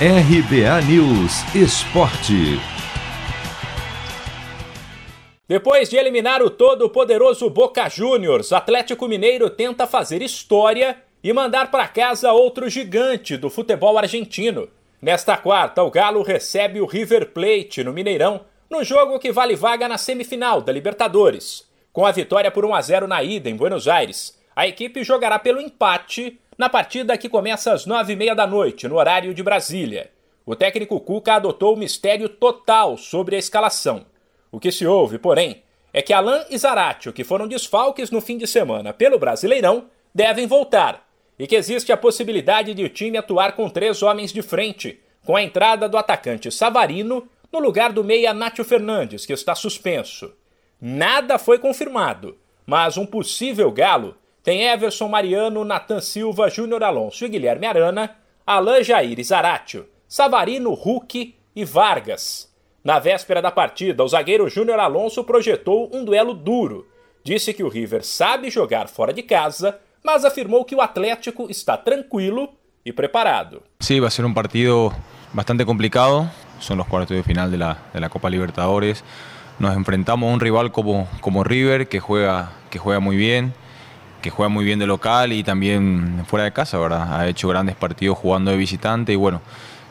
RBA News Esporte. Depois de eliminar o todo-poderoso Boca Juniors, Atlético Mineiro tenta fazer história e mandar para casa outro gigante do futebol argentino. Nesta quarta, o Galo recebe o River Plate no Mineirão, no jogo que vale vaga na semifinal da Libertadores. Com a vitória por 1 a 0 na ida em Buenos Aires, a equipe jogará pelo empate na partida que começa às nove e meia da noite, no horário de Brasília. O técnico Cuca adotou o mistério total sobre a escalação. O que se ouve, porém, é que Alain e Zaratio, que foram desfalques no fim de semana pelo Brasileirão, devem voltar e que existe a possibilidade de o time atuar com três homens de frente, com a entrada do atacante Savarino no lugar do meia Nátio Fernandes, que está suspenso. Nada foi confirmado, mas um possível galo tem Everson Mariano, Natan Silva, Júnior Alonso e Guilherme Arana, Alain Jair Zaratio, Savarino, Hulk e Vargas. Na véspera da partida, o zagueiro Júnior Alonso projetou um duelo duro. Disse que o River sabe jogar fora de casa, mas afirmou que o Atlético está tranquilo e preparado. Sí, va a ser un partido bastante complicado. Son los cuartos de final de de Copa Libertadores. Nos enfrentamos a rival como, como River que juega, que juega que juega muy bien de local y también fuera de casa, ¿verdad? Ha hecho grandes partidos jugando de visitante y bueno,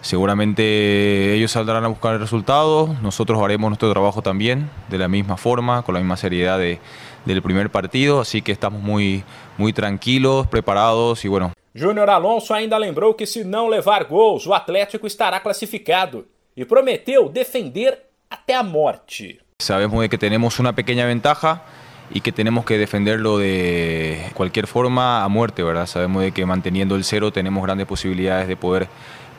seguramente ellos saldrán a buscar el resultado, nosotros haremos nuestro trabajo también de la misma forma, con la misma seriedad de, del primer partido, así que estamos muy, muy tranquilos, preparados y bueno. Júnior Alonso ainda lembrou que se não levar gols, o Atlético estará classificado e prometeu defender até a morte. Sabemos de que tenemos una pequeña ventaja, y que tenemos que defenderlo de cualquier forma a muerte, ¿verdad? Sabemos de que manteniendo el cero tenemos grandes posibilidades de poder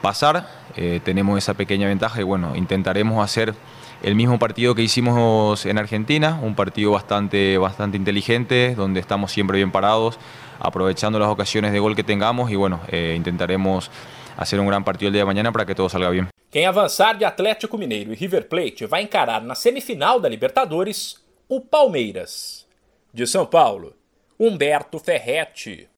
pasar, eh, tenemos esa pequeña ventaja y bueno, intentaremos hacer el mismo partido que hicimos en Argentina, un partido bastante, bastante inteligente, donde estamos siempre bien parados, aprovechando las ocasiones de gol que tengamos y bueno, eh, intentaremos hacer un gran partido el día de mañana para que todo salga bien. Quem avançar de Atlético Mineiro e River Plate vai encarar na semifinal da Libertadores o Palmeiras. De São Paulo, Humberto Ferretti.